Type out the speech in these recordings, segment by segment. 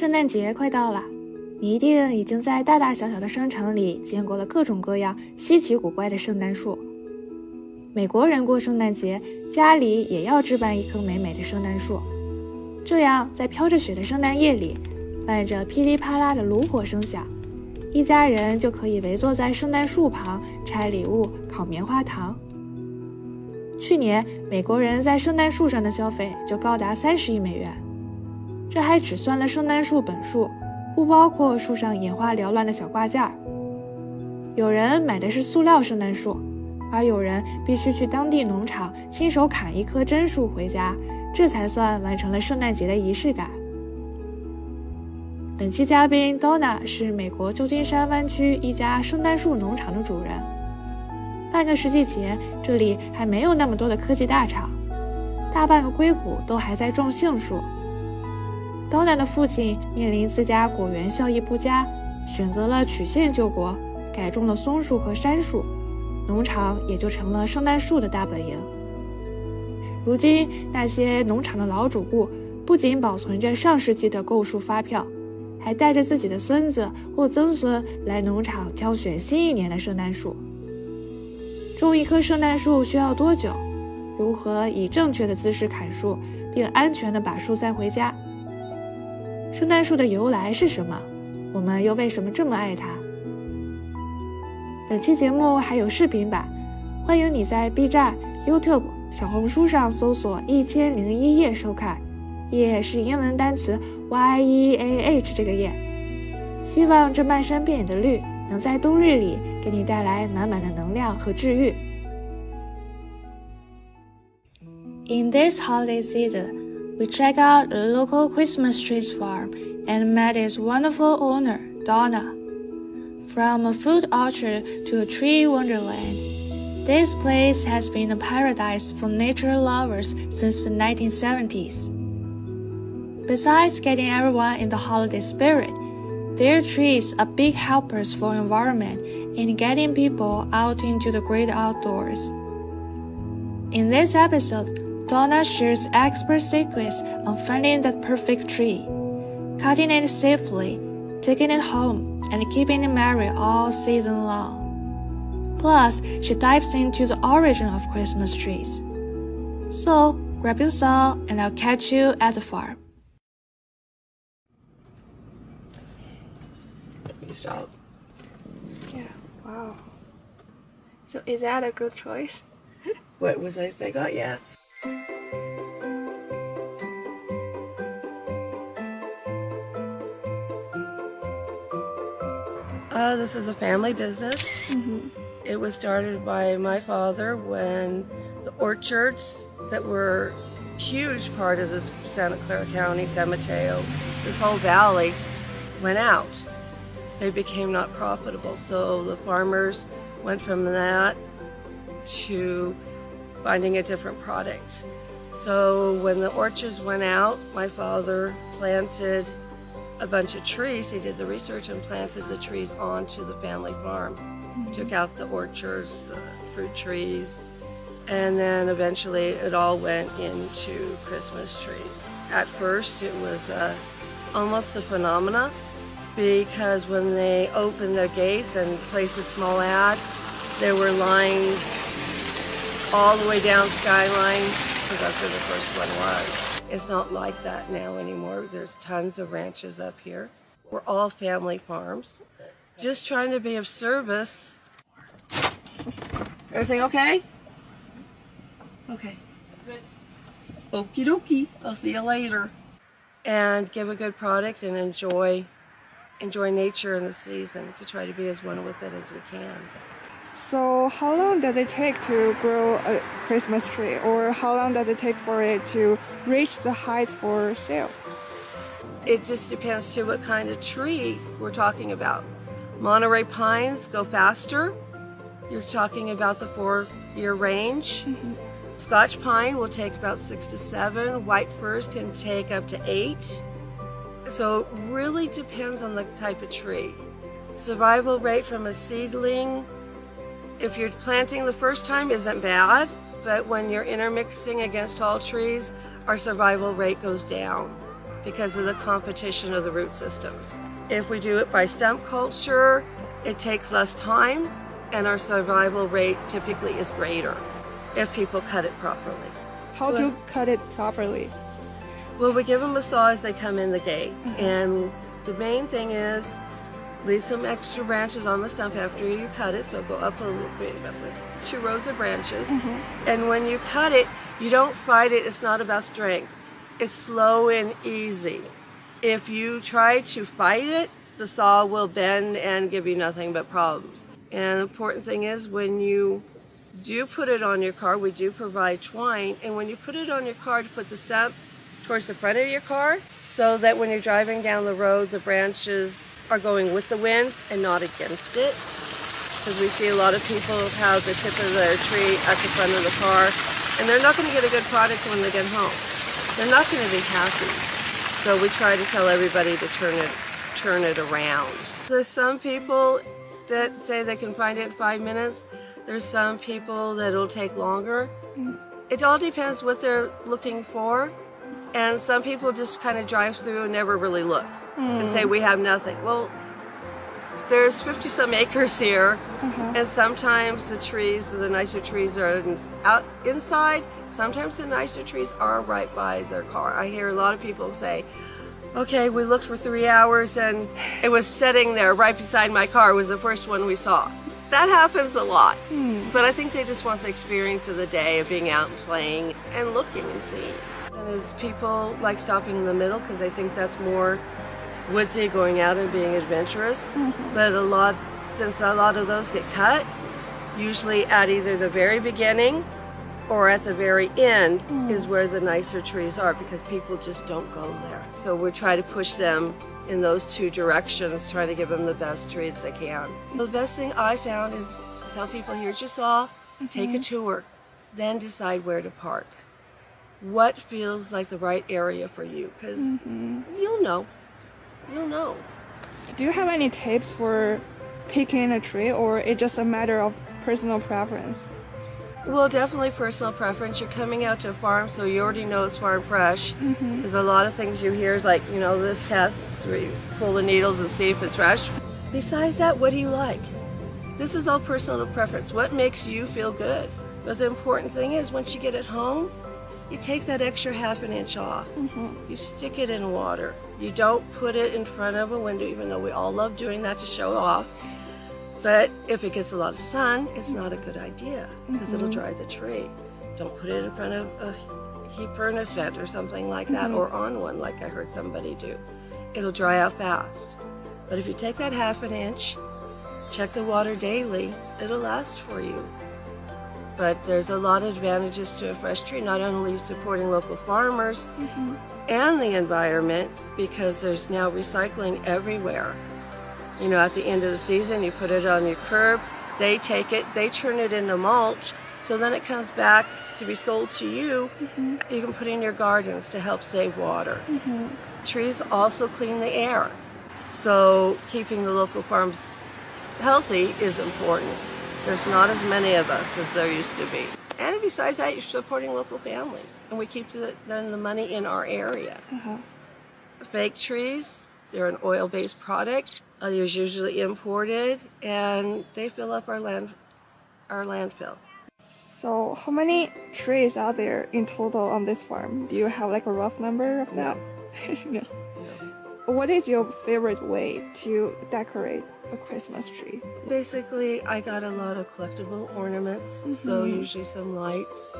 圣诞节快到了，你一定已经在大大小小的商场里见过了各种各样稀奇古怪的圣诞树。美国人过圣诞节，家里也要置办一棵美美的圣诞树，这样在飘着雪的圣诞夜里，伴着噼里啪啦的炉火声响，一家人就可以围坐在圣诞树旁拆礼物、烤棉花糖。去年，美国人在圣诞树上的消费就高达三十亿美元。这还只算了圣诞树本树，不包括树上眼花缭乱的小挂件儿。有人买的是塑料圣诞树，而有人必须去当地农场亲手砍一棵真树回家，这才算完成了圣诞节的仪式感。本期嘉宾 Donna 是美国旧金山湾区一家圣诞树农场的主人。半个世纪前，这里还没有那么多的科技大厂，大半个硅谷都还在种杏树。刀男的父亲面临自家果园效益不佳，选择了曲线救国，改种了松树和杉树，农场也就成了圣诞树的大本营。如今，那些农场的老主顾不仅保存着上世纪的购树发票，还带着自己的孙子或曾孙来农场挑选新一年的圣诞树。种一棵圣诞树需要多久？如何以正确的姿势砍树，并安全地把树栽回家？圣诞树的由来是什么？我们又为什么这么爱它？本期节目还有视频版，欢迎你在 B 站、YouTube、小红书上搜索“一千零一夜”收看。夜是英文单词 Y E A H 这个夜。希望这漫山遍野的绿能在冬日里给你带来满满的能量和治愈。In this holiday season. We check out a local Christmas trees farm and met its wonderful owner, Donna. From a fruit orchard to a tree wonderland, this place has been a paradise for nature lovers since the 1970s. Besides getting everyone in the holiday spirit, their trees are big helpers for the environment and getting people out into the great outdoors. In this episode, Donna shares expert secrets on finding that perfect tree, cutting it safely, taking it home, and keeping it merry all season long. Plus, she dives into the origin of Christmas trees. So, grab your saw and I'll catch you at the farm. Stop. Yeah, wow. So is that a good choice? What was I think? Oh, yeah. Uh, this is a family business. Mm-hmm. It was started by my father when the orchards that were huge part of this Santa Clara County, San Mateo, this whole valley went out. They became not profitable. So the farmers went from that to finding a different product. So when the orchards went out, my father planted a bunch of trees. He did the research and planted the trees onto the family farm. Mm-hmm. Took out the orchards, the fruit trees, and then eventually it all went into Christmas trees. At first, it was uh, almost a phenomena because when they opened the gates and placed a small ad, there were lines all the way down Skyline because that's where the first one was. It's not like that now anymore. There's tons of ranches up here. We're all family farms. Just trying to be of service. Everything okay? Okay. Good. Okie dokie. I'll see you later. And give a good product and enjoy enjoy nature in the season to try to be as one with it as we can. So how long does it take to grow a Christmas tree or how long does it take for it to reach the height for sale? It just depends to what kind of tree we're talking about. Monterey pines go faster. You're talking about the four year range. Mm-hmm. Scotch pine will take about six to seven. White firs can take up to eight. So it really depends on the type of tree. Survival rate from a seedling if you're planting the first time isn't bad, but when you're intermixing against tall trees, our survival rate goes down. because of the competition of the root systems. If we do it by stump culture, it takes less time and our survival rate typically is greater if people cut it properly. How to cut it properly? Well, we give them a saw as they come in the gate, mm-hmm. and the main thing is leave some extra branches on the stump after you cut it, so go up a little bit, like two rows of branches. Mm-hmm. And when you cut it, you don't fight it. It's not about strength. It's slow and easy. If you try to fight it, the saw will bend and give you nothing but problems. And the important thing is when you do put it on your car, we do provide twine, and when you put it on your car to put the stump towards the front of your car, so that when you're driving down the road, the branches are going with the wind and not against it. Because we see a lot of people have the tip of their tree at the front of the car, and they're not going to get a good product when they get home. They're not going to be happy. So we try to tell everybody to turn it turn it around. There's some people that say they can find it in five minutes. There's some people that it'll take longer. Mm. It all depends what they're looking for. And some people just kind of drive through and never really look and say, We have nothing. Well, there's 50 some acres here, mm-hmm. and sometimes the trees, the nicer trees, are in, out inside. Sometimes the nicer trees are right by their car. I hear a lot of people say, Okay, we looked for three hours and it was sitting there right beside my car, was the first one we saw. That happens a lot. Hmm. But I think they just want the experience of the day of being out and playing and looking and seeing. As people like stopping in the middle because they think that's more woodsy going out and being adventurous. Mm-hmm. But a lot, since a lot of those get cut, usually at either the very beginning or at the very end mm. is where the nicer trees are because people just don't go there. So we try to push them in those two directions, try to give them the best trees they can. The best thing I found is tell people here's your saw, take a mm-hmm. tour, then decide where to park. What feels like the right area for you? Because mm-hmm. you'll know. You'll know. Do you have any tips for picking a tree, or it's just a matter of personal preference? Well, definitely personal preference. You're coming out to a farm, so you already know it's farm fresh. Mm-hmm. There's a lot of things you hear, is like, you know, this test where you pull the needles and see if it's fresh. Besides that, what do you like? This is all personal preference. What makes you feel good? But the important thing is, once you get it home, you take that extra half an inch off. Mm-hmm. You stick it in water. You don't put it in front of a window, even though we all love doing that to show off. But if it gets a lot of sun, it's not a good idea because it'll mm-hmm. dry the tree. Don't put it in front of a heat furnace vent or something like that, mm-hmm. or on one like I heard somebody do. It'll dry out fast. But if you take that half an inch, check the water daily, it'll last for you. But there's a lot of advantages to a fresh tree, not only supporting local farmers mm-hmm. and the environment, because there's now recycling everywhere. You know, at the end of the season, you put it on your curb, they take it, they turn it into mulch, so then it comes back to be sold to you. Mm-hmm. You can put in your gardens to help save water. Mm-hmm. Trees also clean the air, so keeping the local farms healthy is important. There's not as many of us as there used to be. And besides that, you're supporting local families, and we keep the, then the money in our area. Fake trees, they're an oil-based product. Uh, They're usually imported, and they fill up our land, our landfill. So, how many trees are there in total on this farm? Do you have like a rough number of that? no. What is your favorite way to decorate a Christmas tree? Basically, I got a lot of collectible ornaments, so mm-hmm. usually some lights,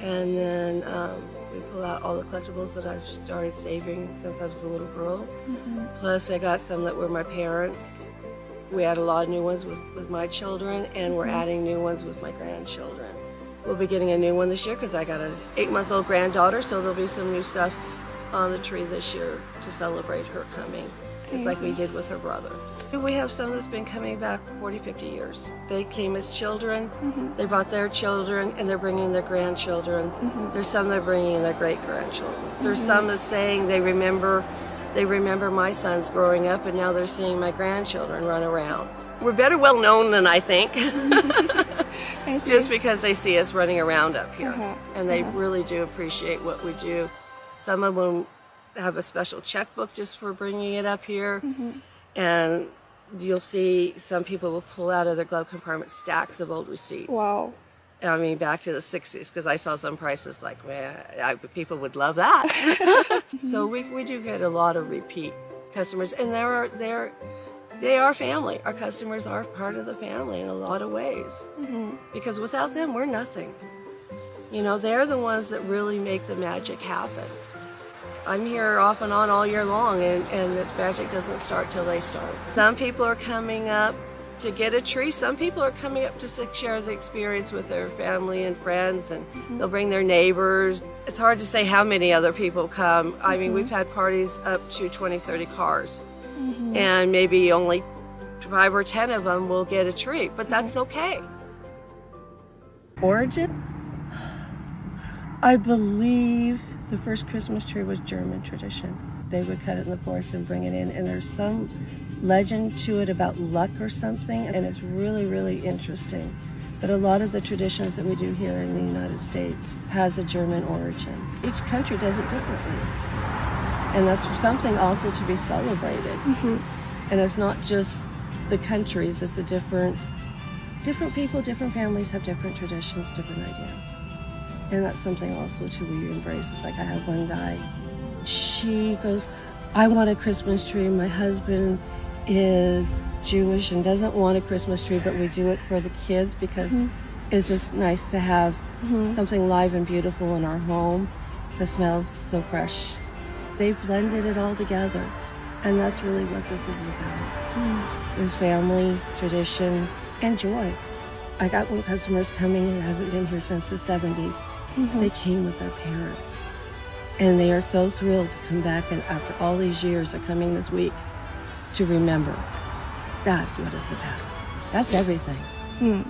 and then um, we pull out all the collectibles that I've started saving since I was a little girl. Mm-hmm. Plus, I got some that were my parents. We had a lot of new ones with, with my children, and we're mm-hmm. adding new ones with my grandchildren. We'll be getting a new one this year because I got an eight-month-old granddaughter, so there'll be some new stuff on the tree this year to celebrate her coming, just like we did with her brother. We have some that's been coming back 40, 50 years. They came as children, mm-hmm. they brought their children, and they're bringing their grandchildren. Mm-hmm. There's some that are bringing their great grandchildren. There's mm-hmm. some that's saying they remember, they remember my sons growing up, and now they're seeing my grandchildren run around. We're better well known than I think, I just because they see us running around up here, Uh-huh, and they uh-huh. really do appreciate what we do. Some of them have a special checkbook just for bringing it up here. Mm-hmm. And you'll see some people will pull out of their glove compartment stacks of old receipts. Wow. I mean, back to the 60s, because I saw some prices like, man, I, people would love that. so we, we do get a lot of repeat customers, and they're, they're, they are family. Our customers are part of the family in a lot of ways. Mm-hmm. Because without them, we're nothing. You know, they're the ones that really make the magic happen. I'm here off and on all year long, and, and the magic doesn't start till they start. Some people are coming up to get a tree. Some people are coming up just to share the experience with their family and friends, and mm-hmm. they'll bring their neighbors. It's hard to say how many other people come. I mean, we've mm-hmm. had parties up to 20, 30 cars, mm-hmm. and maybe only five or 10 of them will get a tree, but that's okay. Origin? I believe the first Christmas tree was German tradition. They would cut it in the forest and bring it in, and there's some legend to it about luck or something, and it's really, really interesting. But a lot of the traditions that we do here in the United States has a German origin. Each country does it differently, and that's something also to be celebrated. Mm-hmm. And it's not just the countries; it's a different, different people, different families have different traditions, different ideas. And that's something also to we embrace. It's like I have one guy, she goes, I want a Christmas tree. My husband is Jewish and doesn't want a Christmas tree, but we do it for the kids because mm-hmm. it's just nice to have mm-hmm. something live and beautiful in our home that smells so fresh. They've blended it all together. And that's really what this is about. Mm-hmm. Is family, tradition, and joy. I got one customer's coming who hasn't been here since the 70s. Mm-hmm. They came with their parents. And they are so thrilled to come back and after all these years are coming this week to remember. That's what it's about. That's everything. Hmm.